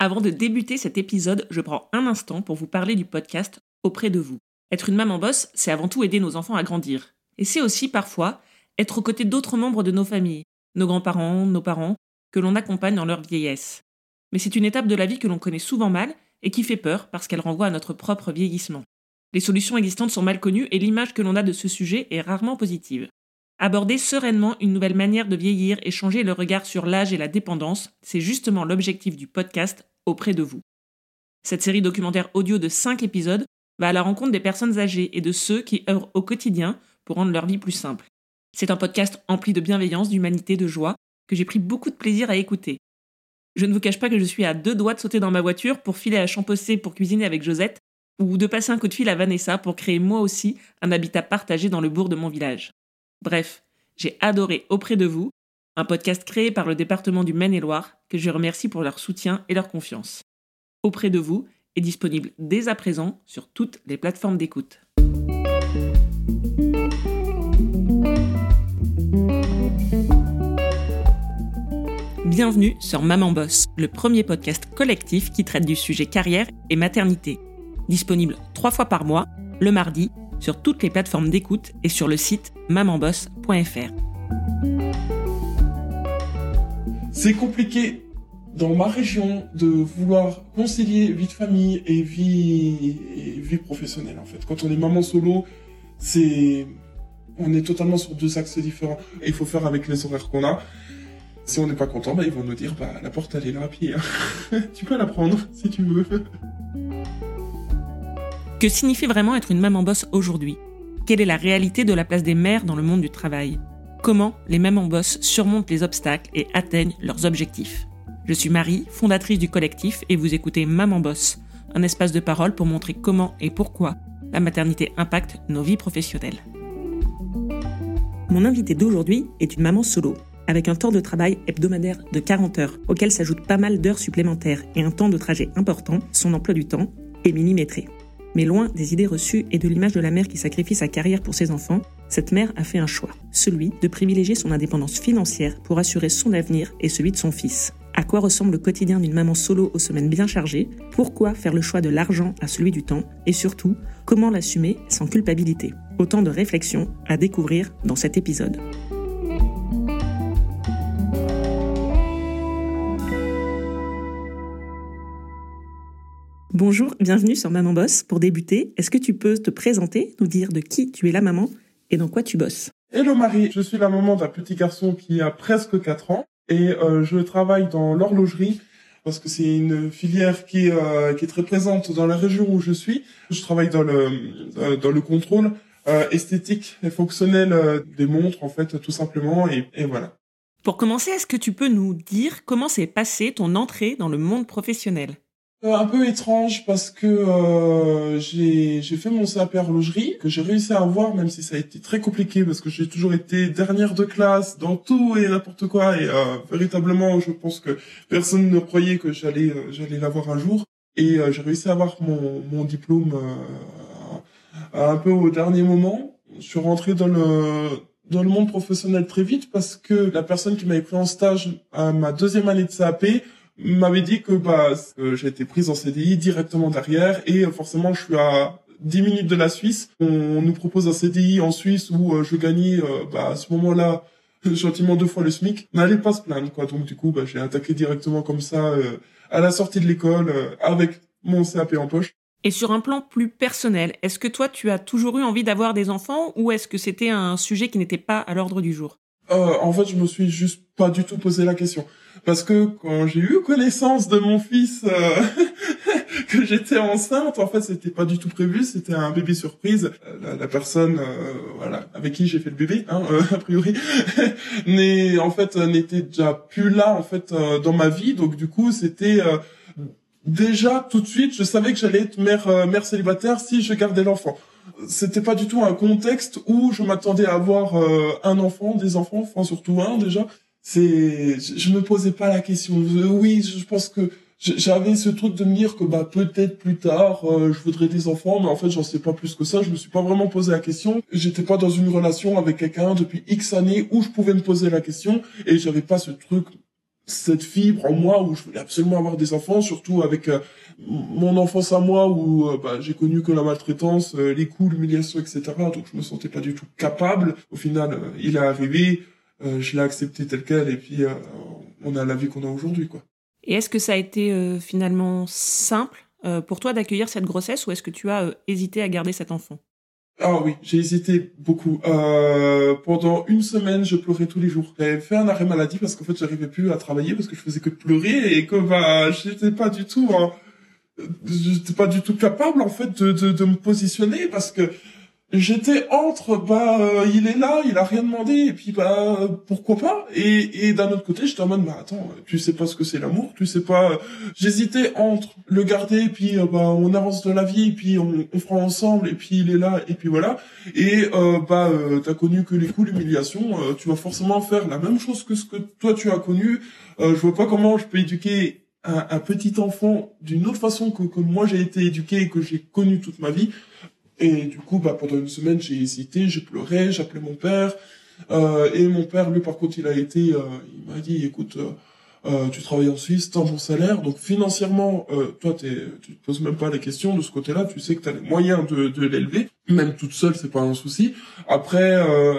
Avant de débuter cet épisode, je prends un instant pour vous parler du podcast Auprès de vous. Être une maman bosse, c'est avant tout aider nos enfants à grandir. Et c'est aussi parfois être aux côtés d'autres membres de nos familles, nos grands-parents, nos parents, que l'on accompagne dans leur vieillesse. Mais c'est une étape de la vie que l'on connaît souvent mal et qui fait peur parce qu'elle renvoie à notre propre vieillissement. Les solutions existantes sont mal connues et l'image que l'on a de ce sujet est rarement positive. Aborder sereinement une nouvelle manière de vieillir et changer le regard sur l'âge et la dépendance, c'est justement l'objectif du podcast auprès de vous. Cette série documentaire audio de 5 épisodes va à la rencontre des personnes âgées et de ceux qui œuvrent au quotidien pour rendre leur vie plus simple. C'est un podcast empli de bienveillance, d'humanité, de joie, que j'ai pris beaucoup de plaisir à écouter. Je ne vous cache pas que je suis à deux doigts de sauter dans ma voiture pour filer à Champossé pour cuisiner avec Josette, ou de passer un coup de fil à Vanessa pour créer moi aussi un habitat partagé dans le bourg de mon village. Bref, j'ai adoré Auprès de vous, un podcast créé par le département du Maine-et-Loire que je remercie pour leur soutien et leur confiance. Auprès de vous est disponible dès à présent sur toutes les plateformes d'écoute. Bienvenue sur Maman Boss, le premier podcast collectif qui traite du sujet carrière et maternité. Disponible trois fois par mois, le mardi sur toutes les plateformes d'écoute et sur le site mamanboss.fr. C'est compliqué dans ma région de vouloir concilier vie de famille et vie, vie professionnelle en fait. Quand on est maman solo, c'est on est totalement sur deux axes différents il faut faire avec les horaires qu'on a. Si on n'est pas content, bah, ils vont nous dire bah la porte elle est là pied. Hein. tu peux la prendre si tu veux. Que signifie vraiment être une maman boss aujourd'hui? Quelle est la réalité de la place des mères dans le monde du travail? Comment les mamans boss surmontent les obstacles et atteignent leurs objectifs? Je suis Marie, fondatrice du collectif, et vous écoutez Maman Boss, un espace de parole pour montrer comment et pourquoi la maternité impacte nos vies professionnelles. Mon invité d'aujourd'hui est une maman solo, avec un temps de travail hebdomadaire de 40 heures, auquel s'ajoutent pas mal d'heures supplémentaires et un temps de trajet important, son emploi du temps est millimétré. Mais loin des idées reçues et de l'image de la mère qui sacrifie sa carrière pour ses enfants, cette mère a fait un choix, celui de privilégier son indépendance financière pour assurer son avenir et celui de son fils. À quoi ressemble le quotidien d'une maman solo aux semaines bien chargées? Pourquoi faire le choix de l'argent à celui du temps? Et surtout, comment l'assumer sans culpabilité? Autant de réflexions à découvrir dans cet épisode. Bonjour, bienvenue sur Maman Boss. Pour débuter, est-ce que tu peux te présenter, nous dire de qui tu es la maman et dans quoi tu bosses? Hello Marie, je suis la maman d'un petit garçon qui a presque 4 ans et euh, je travaille dans l'horlogerie parce que c'est une filière qui, euh, qui est très présente dans la région où je suis. Je travaille dans le, euh, dans le contrôle esthétique et fonctionnel des montres en fait tout simplement et, et voilà. Pour commencer, est-ce que tu peux nous dire comment s'est passée ton entrée dans le monde professionnel? Un peu étrange parce que euh, j'ai fait mon CAP horlogerie que j'ai réussi à avoir même si ça a été très compliqué parce que j'ai toujours été dernière de classe dans tout et n'importe quoi et euh, véritablement je pense que personne ne croyait que j'allais j'allais l'avoir un jour et j'ai réussi à avoir mon mon diplôme un peu au dernier moment. Je suis rentré dans le dans le monde professionnel très vite parce que la personne qui m'avait pris en stage à ma deuxième année de CAP m'avait dit que bah j'ai été prise en CDI directement derrière et euh, forcément je suis à 10 minutes de la Suisse. On nous propose un CDI en Suisse où euh, je gagnais euh, bah, à ce moment-là gentiment deux fois le SMIC. N'allez pas se plaindre quoi. Donc du coup bah, j'ai attaqué directement comme ça à la sortie de l'école avec mon CAP en poche. Et sur un plan plus personnel, est-ce que toi tu as toujours eu envie d'avoir des enfants ou est-ce que c'était un sujet qui n'était pas à l'ordre du jour? En fait je me suis juste pas du tout posé la question parce que quand j'ai eu connaissance de mon fils euh, que j'étais enceinte, en fait, c'était pas du tout prévu, c'était un bébé surprise. Euh, la, personne, euh, voilà, avec qui j'ai fait le bébé, hein, a priori, n'est en fait n'était déjà plus là en fait dans ma vie, donc du coup, c'était déjà tout de suite, je savais que j'allais être mère mère célibataire si je gardais l'enfant. C'était pas du tout un contexte où je m'attendais à avoir un enfant, des enfants, enfin surtout un déjà c'est, je, me posais pas la question. oui, je pense que j'avais ce truc de me dire que bah peut-être plus tard euh, je voudrais des enfants, mais en fait j'en sais pas plus que ça. Je me suis pas vraiment posé la question. J'étais pas dans une relation avec quelqu'un depuis X années où je pouvais me poser la question et j'avais pas ce truc cette fibre en moi où je voulais absolument avoir des enfants, surtout avec euh, mon enfance à moi où euh, bah, j'ai connu que la maltraitance, euh, les coups, l'humiliation, etc. Donc je me sentais pas du tout capable. Au final, il est arrivé, je l'ai accepté tel quel et puis on a la vie qu'on a aujourd'hui, quoi. Et est-ce que ça a été finalement simple pour toi d'accueillir cette grossesse ou est-ce que tu as hésité à garder cet enfant? Ah oui, j'ai hésité beaucoup. Euh, pendant une semaine, je pleurais tous les jours. J'avais fait un arrêt maladie parce qu'en fait, j'arrivais plus à travailler parce que je faisais que pleurer et que bah, j'étais pas du tout, hein, j'étais pas du tout capable en fait de, de, de me positionner parce que j'étais entre bah euh, il est là il a rien demandé et puis bah pourquoi pas? Et, et d'un autre côté j'étais en mode bah attends tu sais pas ce que c'est l'amour tu sais pas j'hésitais entre le garder et puis euh, bah on avance de la vie et puis on, on, fera ensemble et puis il est là et puis voilà. Et euh, bah euh, t'as connu que les coups l'humiliation tu vas forcément faire la même chose que ce que toi tu as connu. Je vois pas comment je peux éduquer un, un petit enfant d'une autre façon que, que moi j'ai été éduqué et que j'ai connu toute ma vie et du coup, bah, pendant une semaine, j'ai hésité, j'ai pleuré, j'ai appelé mon père. Euh, et mon père, lui, par contre, il a été, euh, il m'a dit, écoute, euh, tu travailles en Suisse, t'as un bon salaire, donc financièrement, euh, toi, t'es, tu te poses même pas la question de ce côté-là, tu sais que t'as les moyens de, de l'élever, même toute seule, c'est pas un souci. Après, euh,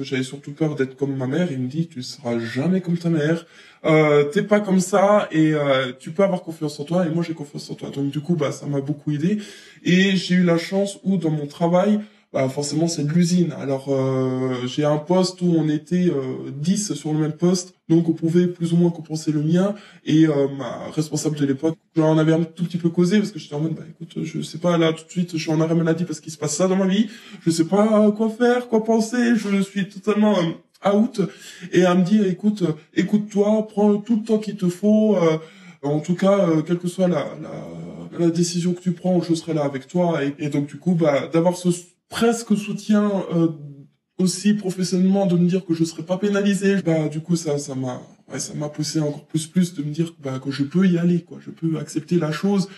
j'avais surtout peur d'être comme ma mère, il me dit, tu seras jamais comme ta mère, euh, t'es pas comme ça, et euh, tu peux avoir confiance en toi, et moi j'ai confiance en toi. Donc du coup, bah, ça m'a beaucoup aidé, et j'ai eu la chance où dans mon travail, bah forcément c'est de l'usine. Alors euh, j'ai un poste où on était euh, 10 sur le même poste, donc on pouvait plus ou moins compenser le mien. Et euh, ma responsable de l'époque, j'en avais un tout petit peu causé parce que j'étais en mode, bah écoute, je sais pas là tout de suite, je suis en arrêt maladie parce qu'il se passe ça dans ma vie, je sais pas quoi faire, quoi penser, je suis totalement euh, out. Et elle me dit, écoute, écoute-toi, prends tout le temps qu'il te faut. Euh, en tout cas, quelle que soit la, la, la, décision que tu prends, je serai là avec toi. Et, et donc du coup, bah d'avoir ce presque soutien euh, aussi professionnellement de me dire que je serais pas pénalisé bah du coup ça ça m'a ça m'a poussé encore plus plus de me dire bah que je peux y aller quoi. Je peux accepter la chose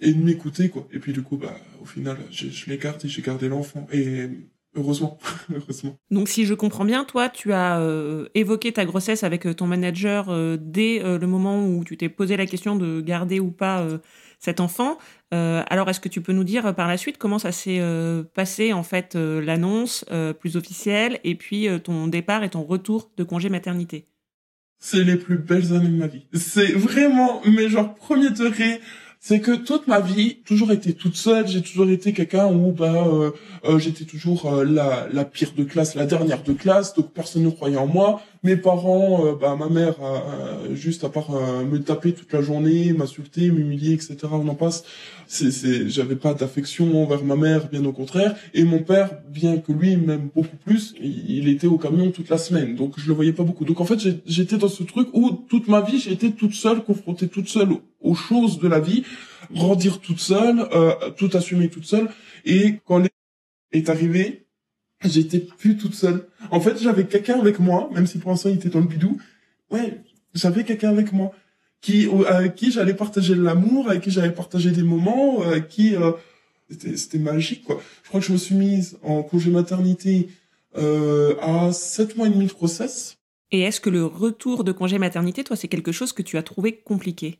et de m'écouter quoi. Et puis du coup bah au final je, l'ai gardé j'ai gardé l'enfant. Et heureusement heureusement. Donc si je comprends bien toi tu as euh, évoqué ta grossesse avec euh, ton manager dès le moment où tu t'es posé la question de garder ou pas cet enfant. Euh, alors, est-ce que tu peux nous dire euh, par la suite comment ça s'est euh, passé, en fait, euh, l'annonce euh, plus officielle et puis euh, ton départ et ton retour de congé maternité? C'est les plus belles années de ma vie. C'est vraiment, mais genre, premier degré, c'est que toute ma vie, toujours été toute seule, j'ai toujours été quelqu'un où bah euh, j'étais toujours euh, la, la pire de classe, la dernière de classe, donc personne ne croyait en moi. Mes parents, euh, bah ma mère, euh, juste à part euh, me taper toute la journée, m'insulter, m'humilier, etc. On en passe. C'est, c'est, j'avais pas d'affection envers ma mère, bien au contraire. Et mon père, bien que lui m'aime beaucoup plus, il, était au camion toute la semaine, donc je le voyais pas beaucoup. Donc en fait, j'étais dans ce truc où toute ma vie, été toute seule, confrontée toute seule aux choses de la vie, grandir toute seule, euh, tout assumer toute seule. Et quand est arrivé, j'étais plus toute seule. En fait, j'avais quelqu'un avec moi, même si pour l'instant il était dans le bidou. Ouais, j'avais quelqu'un avec moi qui avec qui j'allais partager l'amour, avec qui j'allais partager des moments, avec qui euh, c'était magique quoi. Je crois que je me suis mise en congé maternité euh, à sept mois et demi de grossesse. Et est-ce que le retour de congé maternité, toi, c'est quelque chose que tu as trouvé compliqué?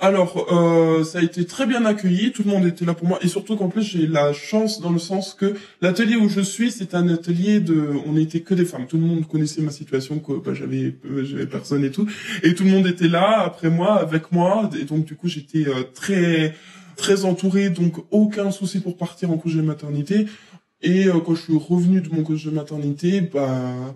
Alors, euh, ça a été très bien accueilli, tout le monde était là pour moi, et surtout qu'en plus j'ai la chance dans le sens que l'atelier où je suis, c'est un atelier de, on n'était que des femmes, tout le monde connaissait ma situation, que bah, j'avais, euh, j'avais personne et tout, et tout le monde était là après moi, avec moi, et donc du coup j'étais euh, très très entouré, donc aucun souci pour partir en congé maternité. Et euh, quand je suis revenu de mon congé maternité, bah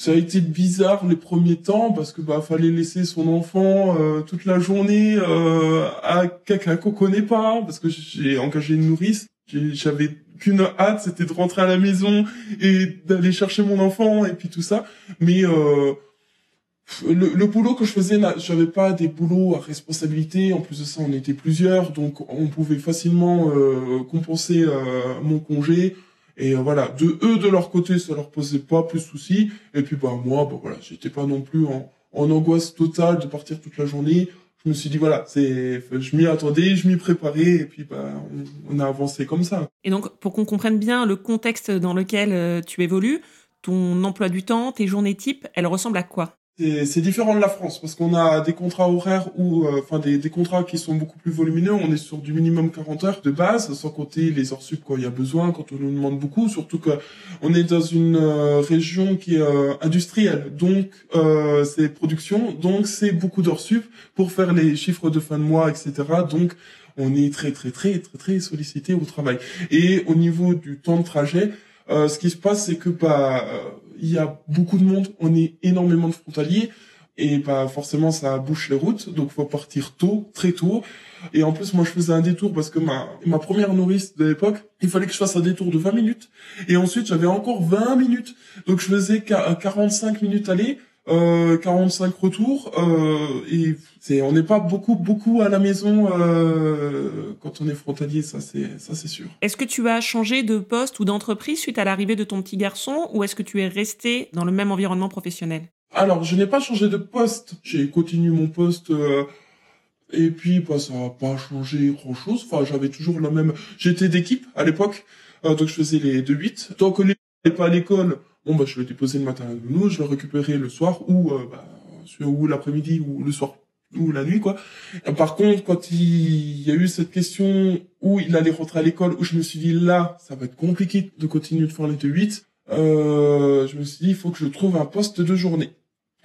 ça a été bizarre les premiers temps parce que bah fallait laisser son enfant euh, toute la journée euh, à quelqu'un qu'on connaît pas parce que j'ai engagé une nourrice. J'avais qu'une hâte c'était de rentrer à la maison et d'aller chercher mon enfant et puis tout ça. Mais euh, le, le, boulot que je faisais j'avais pas des boulots à responsabilité. En plus de ça on était plusieurs donc on pouvait facilement euh, compenser euh, mon congé et euh, voilà, de eux de leur côté, ça leur posait pas plus de soucis. Et puis bah moi, bah voilà, j'étais pas non plus en, angoisse totale de partir toute la journée. Je me suis dit voilà, c'est, je m'y attendais, je m'y préparais, et puis bah on, on, a avancé comme ça. Et donc pour qu'on comprenne bien le contexte dans lequel euh, tu évolues, ton emploi du temps, tes journées types, elles ressemblent à quoi? C'est différent de la France parce qu'on a des contrats horaires ou euh, enfin des, des, contrats qui sont beaucoup plus volumineux. On est sur du minimum 40 heures de base, sans compter les heures sup quand il y a besoin, quand on nous demande beaucoup. Surtout que on est dans une euh, région qui est euh, industrielle, donc c'est production, donc c'est beaucoup d'heures sup pour faire les chiffres de fin de mois, etc. Donc on est très très très très très sollicité au travail. Et au niveau du temps de trajet, ce qui se passe, c'est que bah il y a beaucoup de monde, on est énormément de frontaliers et bah forcément ça bouche les routes, donc faut partir tôt, très tôt. Et en plus moi je faisais un détour parce que ma ma première nourrice de l'époque, il fallait que je fasse un détour de 20 minutes et ensuite j'avais encore 20 minutes. Donc je faisais 45 minutes aller, euh, 45 retours euh, et c'est on n'est pas beaucoup beaucoup à la maison euh, quand on est frontalier ça c'est ça c'est sûr. Est-ce que tu as changé de poste ou d'entreprise suite à l'arrivée de ton petit garçon ou est-ce que tu es resté dans le même environnement professionnel? Alors je n'ai pas changé de poste, j'ai continué mon poste euh, et puis bah ça n'a pas changé grand chose. Enfin j'avais toujours la même j'étais d'équipe à l'époque euh, donc je faisais les 2 8 tant que les pas à l'école bon bah je le déposer le matin à nous, je le récupérer le soir ou euh, bah, ou l'après-midi ou le soir ou la nuit quoi. Par contre, quand il y a eu cette question où il allait rentrer à l'école, où je me suis dit là, ça va être compliqué de continuer de faire les 2-8, euh, je me suis dit il faut que je trouve un poste de journée.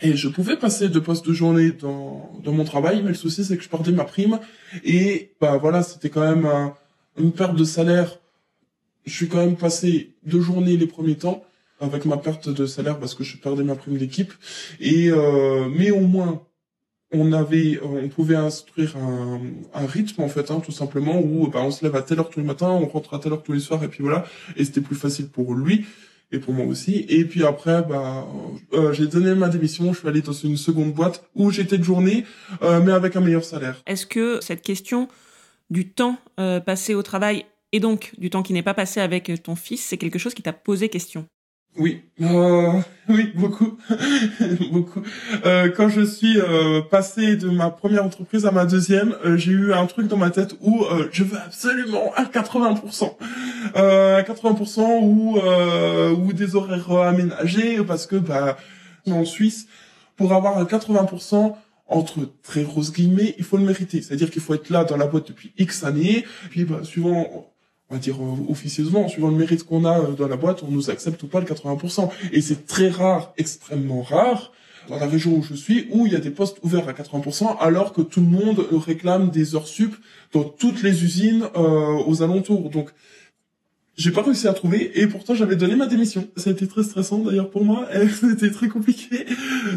Et je pouvais passer de poste de journée dans, dans mon travail, mais le souci c'est que je perdais ma prime et bah voilà, c'était quand même une perte de salaire. Je suis quand même passé de journée les premiers temps avec ma perte de salaire parce que je perdais ma prime d'équipe. Et euh, mais au moins on avait, on pouvait instruire un, un rythme en fait, hein, tout simplement où bah, on se lève à telle heure tous les matins, on rentre à telle heure tous les soirs et puis voilà. Et c'était plus facile pour lui et pour moi aussi. Et puis après, bah, euh, j'ai donné ma démission. Je suis allé dans une seconde boîte où j'étais de journée, euh, mais avec un meilleur salaire. Est-ce que cette question du temps euh, passé au travail et donc du temps qui n'est pas passé avec ton fils, c'est quelque chose qui t'a posé question? Oui, euh, oui, beaucoup, beaucoup. Euh, quand je suis euh, passé de ma première entreprise à ma deuxième, euh, j'ai eu un truc dans ma tête où euh, je veux absolument un 80%, un 80% ou ou des horaires aménagés parce que bah en Suisse, pour avoir un 80% entre très grosses guillemets, il faut le mériter. C'est-à-dire qu'il faut être là dans la boîte depuis X années, puis bah, suivant on va dire euh, officieusement, suivant le mérite qu'on a euh, dans la boîte, on nous accepte ou pas le 80%. Et c'est très rare, extrêmement rare, dans la région où je suis, où il y a des postes ouverts à 80%, alors que tout le monde réclame des heures sup dans toutes les usines euh, aux alentours. Donc j'ai pas réussi à trouver et pourtant j'avais donné ma démission. Ça a été très stressant d'ailleurs pour moi. C'était très compliqué.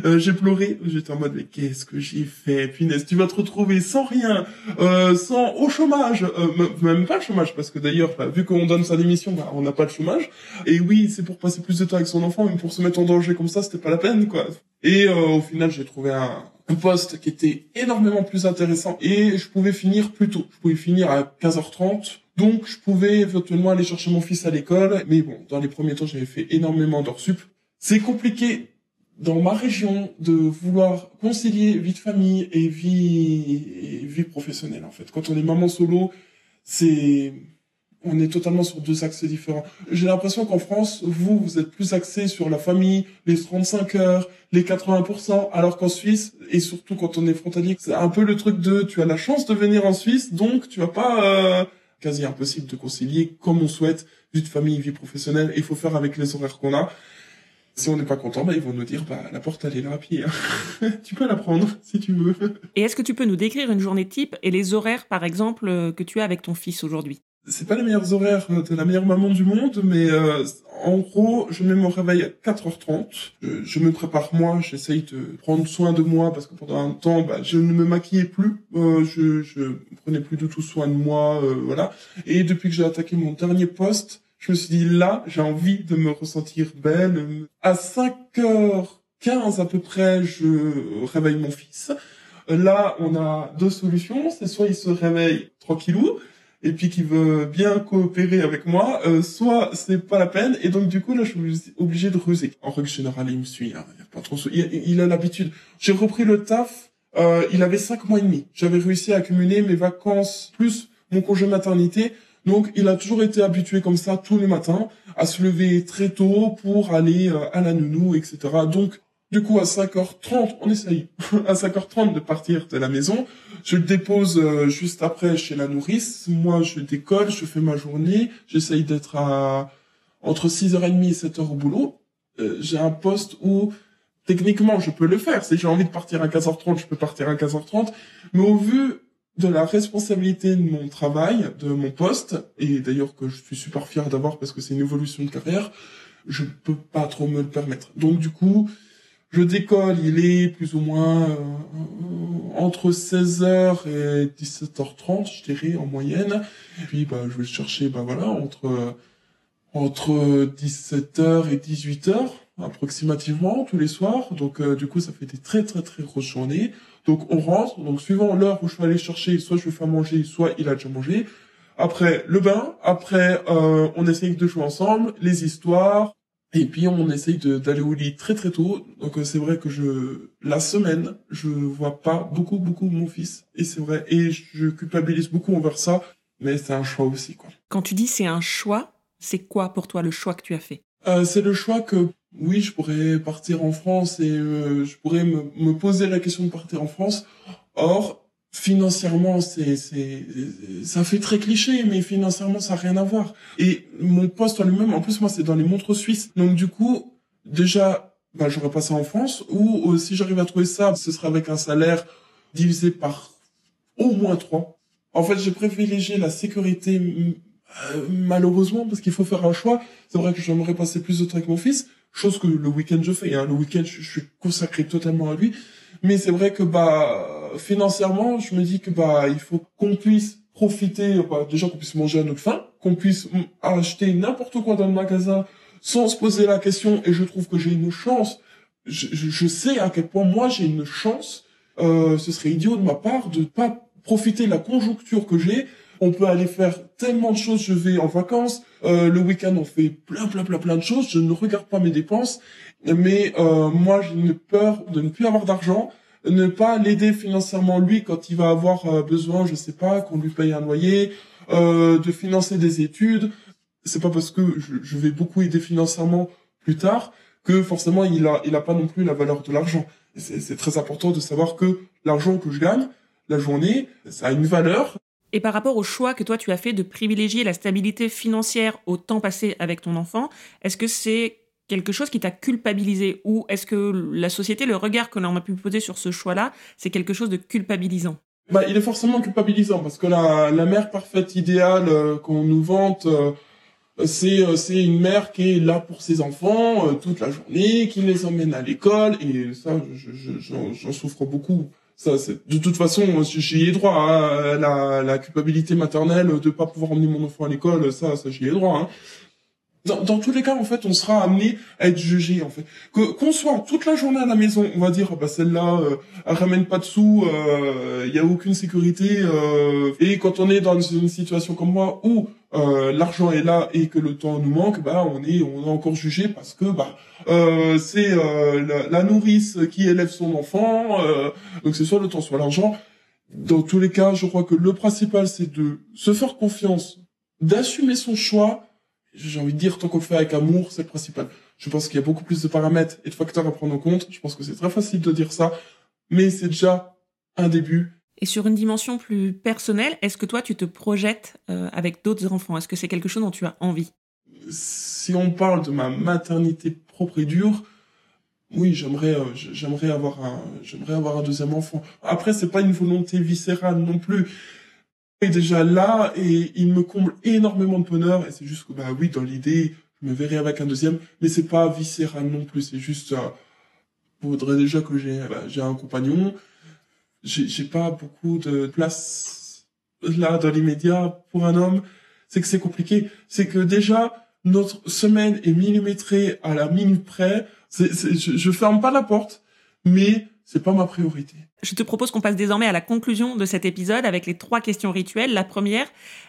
Euh, j'ai pleuré. J'étais en mode mais qu'est-ce que j'ai fait? Punaise, tu vas te retrouver sans rien, euh, sans au chômage, euh, même pas le chômage parce que d'ailleurs bah, vu qu'on donne sa démission, bah, on n'a pas le chômage. Et oui, c'est pour passer plus de temps avec son enfant, mais pour se mettre en danger comme ça, c'était pas la peine quoi. Et euh, au final, j'ai trouvé un, un poste qui était énormément plus intéressant et je pouvais finir plus tôt. Je pouvais finir à 15h30 donc, je pouvais éventuellement aller chercher mon fils à l'école. Mais bon, dans les premiers temps, j'avais fait énormément d'heures sup. C'est compliqué dans ma région de vouloir concilier vie de famille et vie, vie professionnelle, en fait. Quand on est maman solo, c'est, on est totalement sur deux axes différents. J'ai l'impression qu'en France, vous, vous êtes plus axé sur la famille, les 35 heures, les 80%, alors qu'en Suisse, et surtout quand on est frontalier, c'est un peu le truc de, tu as la chance de venir en Suisse, donc tu vas pas, euh, quasi impossible de concilier comme on souhaite vie de famille, vie professionnelle. Il faut faire avec les horaires qu'on a. Si on n'est pas content, bah, ils vont nous dire bah, la porte elle est là à pied. Hein. tu peux la prendre si tu veux. Et est-ce que tu peux nous décrire une journée type et les horaires par exemple que tu as avec ton fils aujourd'hui? C'est pas les meilleurs horaires de la meilleure maman du monde, mais euh, en gros, je mets mon réveil à 4h30. Je, me prépare moi, j'essaye de prendre soin de moi parce que pendant un temps, bah, je ne me maquillais plus, euh, je, je prenais plus du tout soin de moi, euh, voilà. Et depuis que j'ai attaqué mon dernier poste, je me suis dit là, j'ai envie de me ressentir belle. À 5h15 à peu près, je réveille mon fils. Là, on a deux solutions. C'est soit il se réveille tranquillou, et puis qui veut bien coopérer avec moi, euh, soit c'est pas la peine et donc du coup là je suis obligé de ruser. En règle générale il me suit, hein, il, a pas trop, il, a l'habitude. J'ai repris le taf, euh, il avait cinq mois et demi. J'avais réussi à accumuler mes vacances plus mon congé maternité. Donc il a toujours été habitué comme ça tous les matins à se lever très tôt pour aller euh, à la nounou, etc. Donc Du coup, à 5h30, on essaye à 5h30 de partir de la maison. Je le dépose euh, juste après chez la nourrice. Moi, je décolle, je fais ma journée. J'essaye d'être à entre 6h30 et 7h au boulot. Euh, j'ai un poste où techniquement, je peux le faire. Si j'ai envie de partir à 15h30, je peux partir à 15h30. Mais au vu de la responsabilité de mon travail, de mon poste, et d'ailleurs que je suis super fier d'avoir parce que c'est une évolution de carrière, je peux pas trop me le permettre. Donc du coup, je décolle, il est plus ou moins euh, entre 16h et 17h30, je dirais, en moyenne. Et puis, bah, je vais le chercher, bah voilà, entre, entre 17h et 18h, approximativement, tous les soirs. Donc, euh, du coup, ça fait des très, très, très grosses journées. Donc, on rentre. Donc, suivant l'heure où je vais aller chercher, soit je vais faire manger, soit il a déjà mangé. Après, le bain. Après, euh, on essaye de jouer ensemble, les histoires, et puis on essaye d'aller au lit très très tôt. Donc euh, c'est vrai que je la semaine, je vois pas beaucoup beaucoup mon fils et c'est vrai et je culpabilise beaucoup envers ça, mais c'est un choix aussi quoi. Quand tu dis c'est un choix, c'est quoi pour toi le choix que tu as fait? Euh, C'est le choix que oui, je pourrais partir en France et euh, je pourrais me, me poser la question de partir en France. Or financièrement, c'est, c'est, ça fait très cliché, mais financièrement, ça n'a rien à voir. Et mon poste en lui-même, en plus, moi, c'est dans les montres suisses. Donc, du coup, déjà, bah, j'aurais pas ça en France, ou euh, si j'arrive à trouver ça, ce sera avec un salaire divisé par au moins trois. En fait, j'ai privilégié la sécurité, euh, malheureusement, parce qu'il faut faire un choix. C'est vrai que j'aimerais passer plus de temps avec mon fils, chose que le week-end je fais. Hein. Le week-end, je, je suis consacré totalement à lui. Mais c'est vrai que, bah, financièrement, je me dis que bah il faut qu'on puisse profiter, bah, déjà qu'on puisse manger à notre faim, qu'on puisse acheter n'importe quoi dans le magasin sans se poser la question. Et je trouve que j'ai une chance. Je, je, sais à quel point moi j'ai une chance. Euh, ce serait idiot de ma part de pas profiter de la conjoncture que j'ai. On peut aller faire tellement de choses. Je vais en vacances. Euh, le week-end, on fait plein, plein, plein, plein de choses. Je ne regarde pas mes dépenses. Mais euh, moi, j'ai une peur de ne plus avoir d'argent ne pas l'aider financièrement lui quand il va avoir euh, besoin, je sais pas, qu'on lui paye un loyer, euh, de financer des études. C'est pas parce que je, vais beaucoup aider financièrement plus tard que forcément il a il a pas non plus la valeur de l'argent. C'est très important de savoir que l'argent que je gagne la journée, ça a une valeur. Et par rapport au choix que toi tu as fait de privilégier la stabilité financière au temps passé avec ton enfant, est-ce que c'est quelque chose qui t'a culpabilisé Ou est-ce que la société, le regard que l'on a pu poser sur ce choix-là, c'est quelque chose de culpabilisant? Bah, il est forcément culpabilisant parce que la, mère parfaite idéale euh, qu'on nous vante, euh, c'est euh, c'est une mère qui est là pour ses enfants toute la journée, qui les emmène à l'école et ça, j'en je, souffre beaucoup. Ça, de toute façon, j'y ai droit. Hein, la, culpabilité maternelle de pas pouvoir emmener mon enfant à l'école, ça, ça j'y ai droit. Hein dans, dans, tous les cas, en fait, on sera amené à être jugé, en fait. Que qu'on soit toute la journée à la maison, on va dire, bah celle-là, euh, elle ramène pas de sous, il euh, y a aucune sécurité. Euh, et quand on est dans une situation comme moi où euh, l'argent est là et que le temps nous manque, bah on est on est encore jugé parce que bah euh, c'est la, la, nourrice qui élève son enfant, donc c'est soit le temps, soit l'argent. Dans tous les cas, je crois que le principal, c'est de se faire confiance, d'assumer son choix j'ai envie de dire, tant qu'on fait avec amour, c'est le principal. Je pense qu'il y a beaucoup plus de paramètres et de facteurs à prendre en compte. Je pense que c'est très facile de dire ça, mais c'est déjà un début. Et sur une dimension plus personnelle, est-ce que toi, tu te projettes euh, avec d'autres enfants? Est-ce que c'est quelque chose dont tu as envie? Si on parle de ma maternité propre et dure, oui, j'aimerais, euh, j'aimerais avoir un, j'aimerais avoir un deuxième enfant. Après, c'est pas une volonté viscérale non plus est déjà là et il me comble énormément de bonheur. Et c'est juste que bah oui dans l'idée je me verrai avec un deuxième mais c'est pas viscéral non plus. C'est juste euh, faudrait déjà que j'ai bah, j'ai un compagnon. J'ai pas beaucoup de place là dans l'immédiat pour un homme. C'est que c'est compliqué. C'est que déjà notre semaine est millimétrée à la minute près. Je ferme pas la porte mais c'est pas ma priorité. Je te propose qu'on passe désormais à la conclusion de cet épisode avec les trois questions rituelles. La première,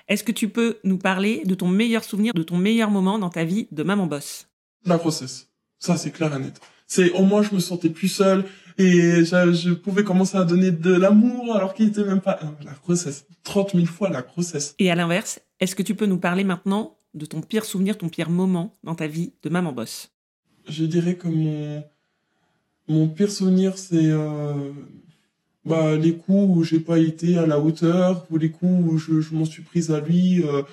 est-ce que tu peux nous parler de ton meilleur souvenir, de ton meilleur moment dans ta vie de maman boss? La grossesse. Ça, c'est clair et net. C'est au moins je me sentais plus seule et je, je pouvais commencer à donner de l'amour alors qu'il était même pas la grossesse. 30 000 fois la grossesse. Et à l'inverse, est-ce que tu peux nous parler maintenant de ton pire souvenir, ton pire moment dans ta vie de maman boss? Je dirais que mon Mon pire souvenir, c'est euh, bah, les coups où j'ai pas été à la hauteur, ou les coups où je, je m'en suis prise à lui euh,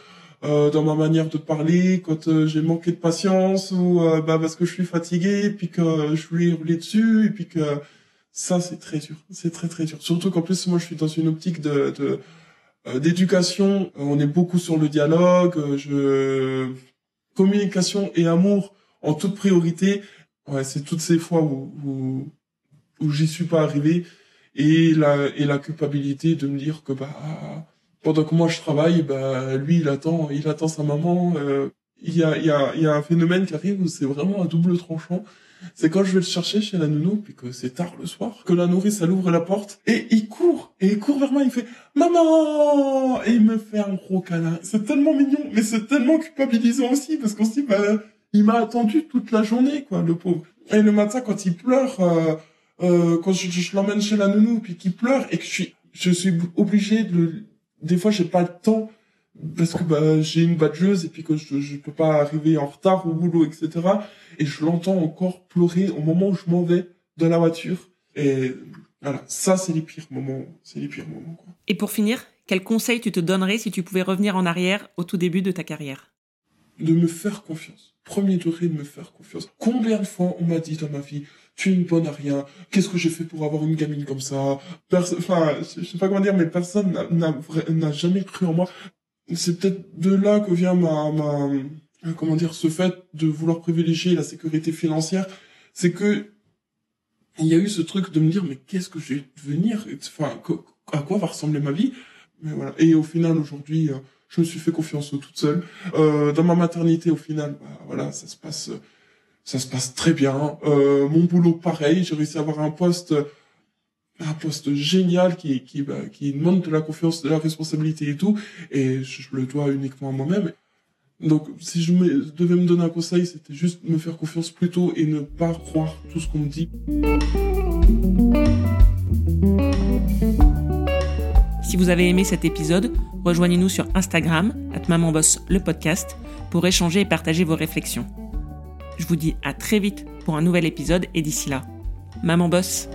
euh, dans ma manière de parler, quand euh, j'ai manqué de patience, ou euh, bah, parce que je suis fatigué, puis que je lui ai roulé dessus, et puis que ça, c'est très dur. C'est très très dur. Surtout qu'en plus, moi, je suis dans une optique de... de d'éducation, on est beaucoup sur le dialogue, je communication et amour en toute priorité. Ouais, c'est toutes ces fois où, où, où j'y suis pas arrivé et la, et la culpabilité de me dire que, bah, pendant que moi je travaille, bah, lui, il attend, il attend sa maman. Euh, il y a, y a, y a un phénomène qui arrive où c'est vraiment un double tranchant. C'est quand je vais le chercher chez la nounou, puis que c'est tard le soir, que la nourrice, elle ouvre la porte, et il court, et il court vers moi, il fait « Maman !» Et il me fait un gros câlin. C'est tellement mignon, mais c'est tellement culpabilisant aussi, parce qu'on se dit, bah, il m'a attendu toute la journée, quoi, le pauvre. Et le matin, quand il pleure, euh, euh, quand je, l'emmène chez la nounou, puis qu'il pleure, et que je suis, je suis obligé de, des fois, j'ai pas le temps, parce que bah, j'ai une badgeuse et puis que je, je peux pas arriver en retard au boulot, etc. Et je l'entends encore pleurer au moment où je m'en vais dans la voiture. Et voilà, ça c'est les pires moments, c'est les pires moments. Quoi. Et pour finir, quel conseil tu te donnerais si tu pouvais revenir en arrière au tout début de ta carrière? De me faire confiance. Premier degré de me faire confiance. Combien de fois on m'a dit dans ma vie, tu es une bonne à rien. Qu'est-ce que j'ai fait pour avoir une gamine comme ça? Enfin, je sais pas comment dire, mais personne n'a jamais cru en moi c'est peut-être de là que vient ma, ma, comment dire, ce fait de vouloir privilégier la sécurité financière. C'est que, il y a eu ce truc de me dire, mais qu'est-ce que je vais devenir? Enfin, à quoi va ressembler ma vie? Mais voilà. Et au final, aujourd'hui, euh, je me suis fait confiance toute seule. Euh, dans ma maternité, au final, bah, voilà, ça se passe, ça se passe très bien. Euh, mon boulot, pareil. J'ai réussi à avoir un poste un poste génial qui qui bah, demande de la confiance, de la responsabilité et tout, et je, le dois uniquement à moi-même. Donc, si je devais me donner un conseil, c'était juste me faire confiance plus tôt et ne pas croire tout ce qu'on me dit. Si vous avez aimé cet épisode, rejoignez-nous sur Instagram, @mamanboss le podcast, pour échanger et partager vos réflexions. Je vous dis à très vite pour un nouvel épisode et d'ici là, Maman Boss.